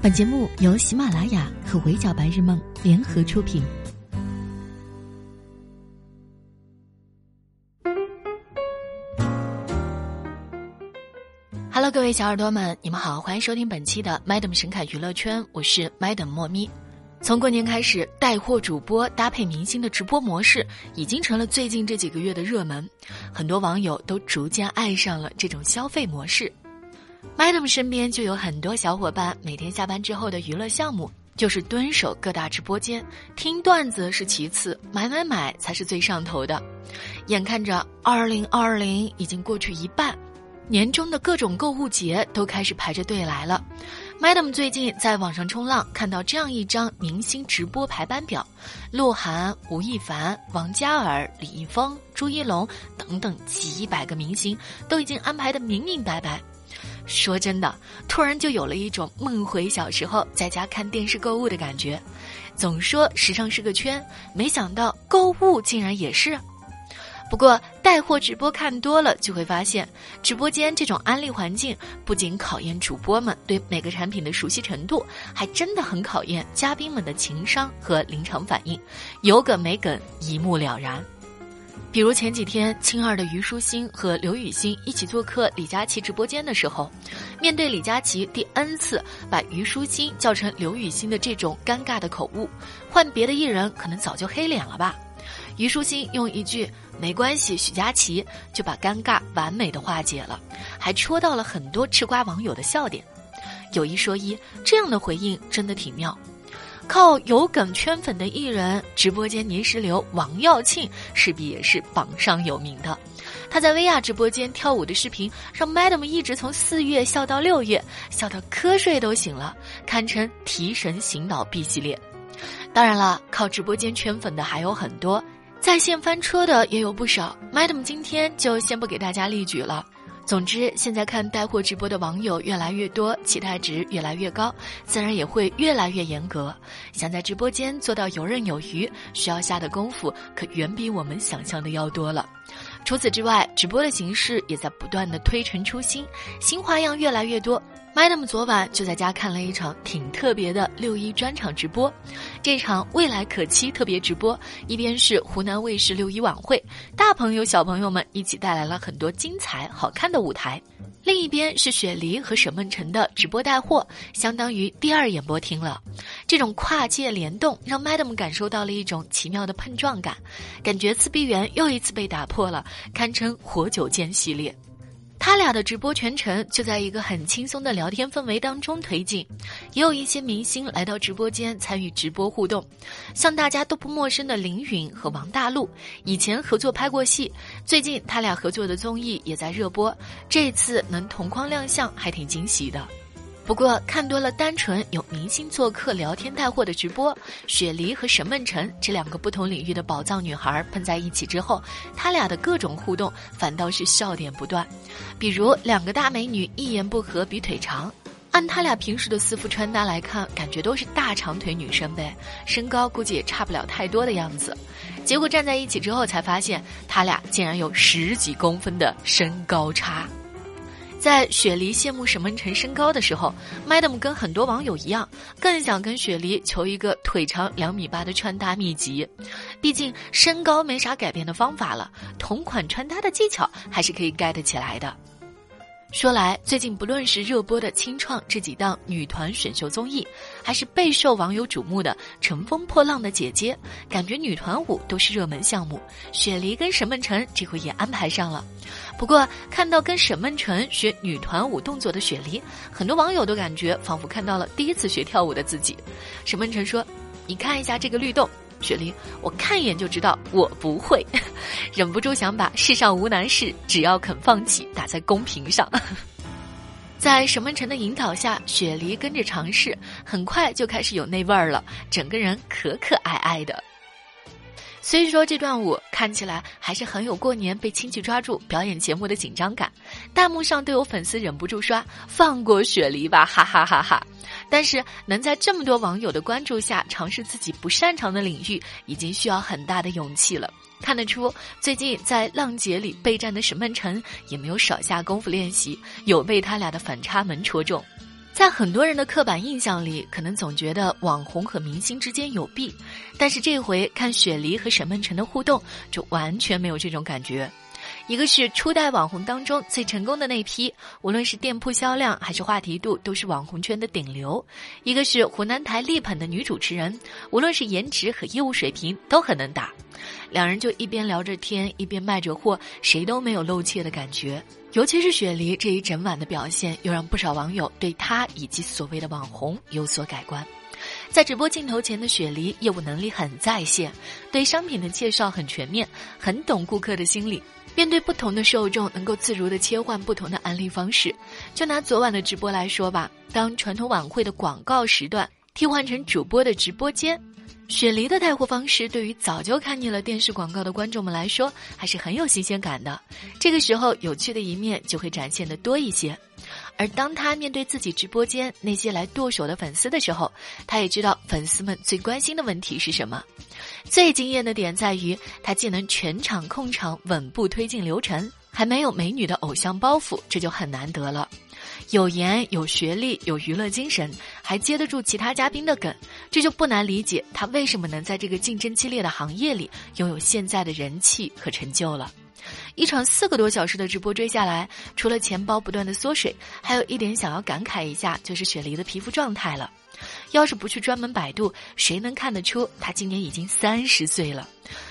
本节目由喜马拉雅和围剿白日梦联合出品。Hello，各位小耳朵们，你们好，欢迎收听本期的 Madam 神侃娱乐圈，我是 Madam 莫咪。从过年开始，带货主播搭配明星的直播模式已经成了最近这几个月的热门，很多网友都逐渐爱上了这种消费模式。Madam 身边就有很多小伙伴，每天下班之后的娱乐项目就是蹲守各大直播间，听段子是其次，买买买才是最上头的。眼看着二零二零已经过去一半，年终的各种购物节都开始排着队来了。Madam 最近在网上冲浪，看到这样一张明星直播排班表：鹿晗、吴亦凡、王嘉尔、李易峰、朱一龙等等几百个明星都已经安排的明明白白。说真的，突然就有了一种梦回小时候在家看电视购物的感觉。总说时尚是个圈，没想到购物竟然也是。不过，带货直播看多了，就会发现，直播间这种安利环境不仅考验主播们对每个产品的熟悉程度，还真的很考验嘉宾们的情商和临场反应，有梗没梗一目了然。比如前几天，青二的虞书欣和刘雨欣一起做客李佳琦直播间的时候，面对李佳琦第 N 次把虞书欣叫成刘雨欣的这种尴尬的口误，换别的艺人可能早就黑脸了吧。虞书欣用一句“没关系，许佳琪”就把尴尬完美的化解了，还戳到了很多吃瓜网友的笑点。有一说一，这样的回应真的挺妙。靠有梗圈粉的艺人，直播间泥石流王耀庆势必也是榜上有名的。他在薇娅直播间跳舞的视频，让 Madam 一直从四月笑到六月，笑到瞌睡都醒了，堪称提神醒脑 B 系列。当然了，靠直播间圈粉的还有很多。在线翻车的也有不少，Madam 今天就先不给大家例举了。总之，现在看带货直播的网友越来越多，期待值越来越高，自然也会越来越严格。想在直播间做到游刃有余，需要下的功夫可远比我们想象的要多了。除此之外，直播的形式也在不断的推陈出新，新花样越来越多。Madam 昨晚就在家看了一场挺特别的六一专场直播，这场未来可期特别直播，一边是湖南卫视六一晚会，大朋友小朋友们一起带来了很多精彩好看的舞台；另一边是雪梨和沈梦辰的直播带货，相当于第二演播厅了。这种跨界联动让 Madam 感受到了一种奇妙的碰撞感，感觉自闭源又一次被打破了，堪称活久见系列。他俩的直播全程就在一个很轻松的聊天氛围当中推进，也有一些明星来到直播间参与直播互动，像大家都不陌生的凌云和王大陆，以前合作拍过戏，最近他俩合作的综艺也在热播，这次能同框亮相还挺惊喜的。不过看多了单纯有明星做客聊天带货的直播，雪梨和沈梦辰这两个不同领域的宝藏女孩碰在一起之后，他俩的各种互动反倒是笑点不断。比如两个大美女一言不合比腿长，按他俩平时的私服穿搭来看，感觉都是大长腿女生呗，身高估计也差不了太多的样子。结果站在一起之后才发现，他俩竟然有十几公分的身高差。在雪梨羡慕沈梦辰身高的时候，Madam 跟很多网友一样，更想跟雪梨求一个腿长两米八的穿搭秘籍。毕竟身高没啥改变的方法了，同款穿搭的技巧还是可以 get 起来的。说来，最近不论是热播的《清创》这几档女团选秀综艺，还是备受网友瞩目的《乘风破浪的姐姐》，感觉女团舞都是热门项目。雪梨跟沈梦辰这回也安排上了。不过，看到跟沈梦辰学女团舞动作的雪梨，很多网友都感觉仿佛看到了第一次学跳舞的自己。沈梦辰说：“你看一下这个律动。”雪梨，我看一眼就知道我不会，忍不住想把世上无难事，只要肯放弃打在公屏上。在沈梦辰的引导下，雪梨跟着尝试，很快就开始有那味儿了，整个人可可爱爱的。虽说这段舞看起来还是很有过年被亲戚抓住表演节目的紧张感，弹幕上都有粉丝忍不住刷“放过雪梨吧，哈哈哈哈”。但是能在这么多网友的关注下尝试自己不擅长的领域，已经需要很大的勇气了。看得出，最近在浪姐里备战的沈梦辰也没有少下功夫练习，有被他俩的反差萌戳中。在很多人的刻板印象里，可能总觉得网红和明星之间有弊，但是这回看雪梨和沈梦辰的互动，就完全没有这种感觉。一个是初代网红当中最成功的那批，无论是店铺销量还是话题度，都是网红圈的顶流；一个是湖南台力捧的女主持人，无论是颜值和业务水平都很能打。两人就一边聊着天，一边卖着货，谁都没有露怯的感觉。尤其是雪梨这一整晚的表现，又让不少网友对她以及所谓的网红有所改观。在直播镜头前的雪梨，业务能力很在线，对商品的介绍很全面，很懂顾客的心理。面对不同的受众，能够自如的切换不同的安利方式。就拿昨晚的直播来说吧，当传统晚会的广告时段替换成主播的直播间，雪梨的带货方式对于早就看腻了电视广告的观众们来说，还是很有新鲜感的。这个时候，有趣的一面就会展现的多一些。而当他面对自己直播间那些来剁手的粉丝的时候，他也知道粉丝们最关心的问题是什么。最惊艳的点在于，他既能全场控场、稳步推进流程，还没有美女的偶像包袱，这就很难得了。有颜、有学历、有娱乐精神，还接得住其他嘉宾的梗，这就不难理解他为什么能在这个竞争激烈的行业里拥有现在的人气和成就了。一场四个多小时的直播追下来，除了钱包不断的缩水，还有一点想要感慨一下，就是雪梨的皮肤状态了。要是不去专门百度，谁能看得出她今年已经三十岁了？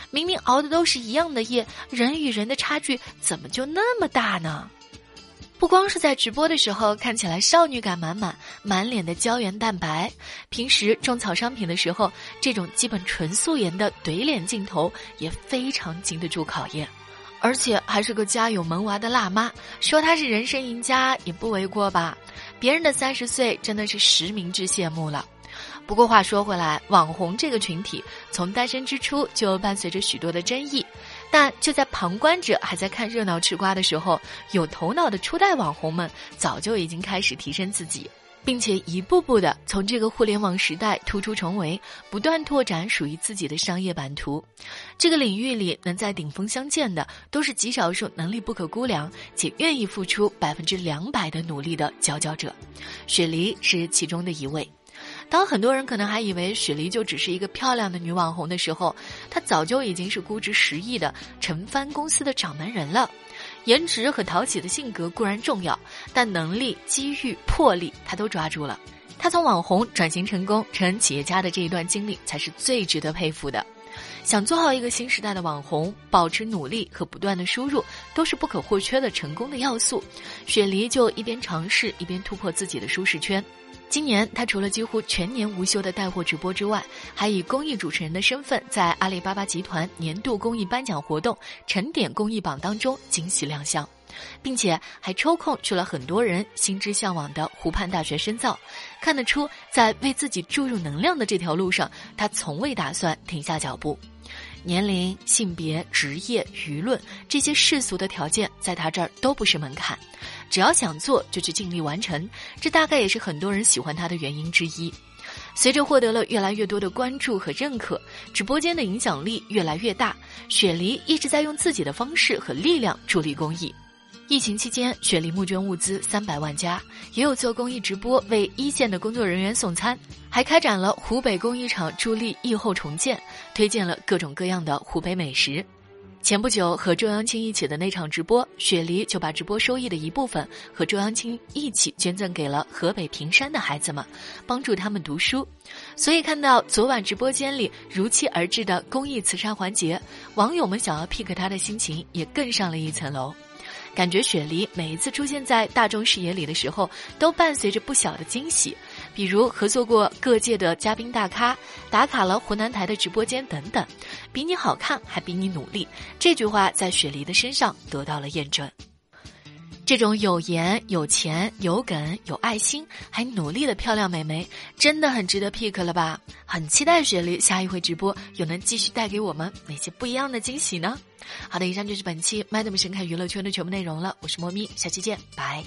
明明熬的都是一样的夜，人与人的差距怎么就那么大呢？不光是在直播的时候看起来少女感满满，满脸的胶原蛋白，平时种草商品的时候，这种基本纯素颜的怼脸镜头也非常经得住考验。而且还是个家有萌娃的辣妈，说她是人生赢家也不为过吧？别人的三十岁真的是实名制羡慕了。不过话说回来，网红这个群体从诞生之初就伴随着许多的争议，但就在旁观者还在看热闹吃瓜的时候，有头脑的初代网红们早就已经开始提升自己。并且一步步的从这个互联网时代突出重围，不断拓展属于自己的商业版图。这个领域里能在顶峰相见的，都是极少数能力不可估量且愿意付出百分之两百的努力的佼佼者。雪梨是其中的一位。当很多人可能还以为雪梨就只是一个漂亮的女网红的时候，她早就已经是估值十亿的陈帆公司的掌门人了。颜值和讨喜的性格固然重要，但能力、机遇、魄力，他都抓住了。他从网红转型成功成企业家的这一段经历，才是最值得佩服的。想做好一个新时代的网红，保持努力和不断的输入，都是不可或缺的成功的要素。雪梨就一边尝试，一边突破自己的舒适圈。今年，他除了几乎全年无休的带货直播之外，还以公益主持人的身份，在阿里巴巴集团年度公益颁奖活动“沉点公益榜”当中惊喜亮相，并且还抽空去了很多人心之向往的湖畔大学深造。看得出，在为自己注入能量的这条路上，他从未打算停下脚步。年龄、性别、职业、舆论这些世俗的条件，在他这儿都不是门槛。只要想做，就去尽力完成，这大概也是很多人喜欢他的原因之一。随着获得了越来越多的关注和认可，直播间的影响力越来越大，雪梨一直在用自己的方式和力量助力公益。疫情期间，雪梨募捐物资三百万加，也有做公益直播为一线的工作人员送餐，还开展了湖北工艺厂助力疫后重建，推荐了各种各样的湖北美食。前不久和周扬青一起的那场直播，雪梨就把直播收益的一部分和周扬青一起捐赠给了河北平山的孩子们，帮助他们读书。所以看到昨晚直播间里如期而至的公益慈善环节，网友们想要 pick 他的心情也更上了一层楼。感觉雪梨每一次出现在大众视野里的时候，都伴随着不小的惊喜，比如合作过各界的嘉宾大咖，打卡了湖南台的直播间等等。比你好看还比你努力，这句话在雪梨的身上得到了验证。这种有颜、有钱、有梗、有爱心还努力的漂亮美眉，真的很值得 pick 了吧？很期待雪莉下一回直播又能继续带给我们哪些不一样的惊喜呢？好的，以上就是本期 Madam 神侃娱乐圈的全部内容了。我是猫咪，下期见，拜。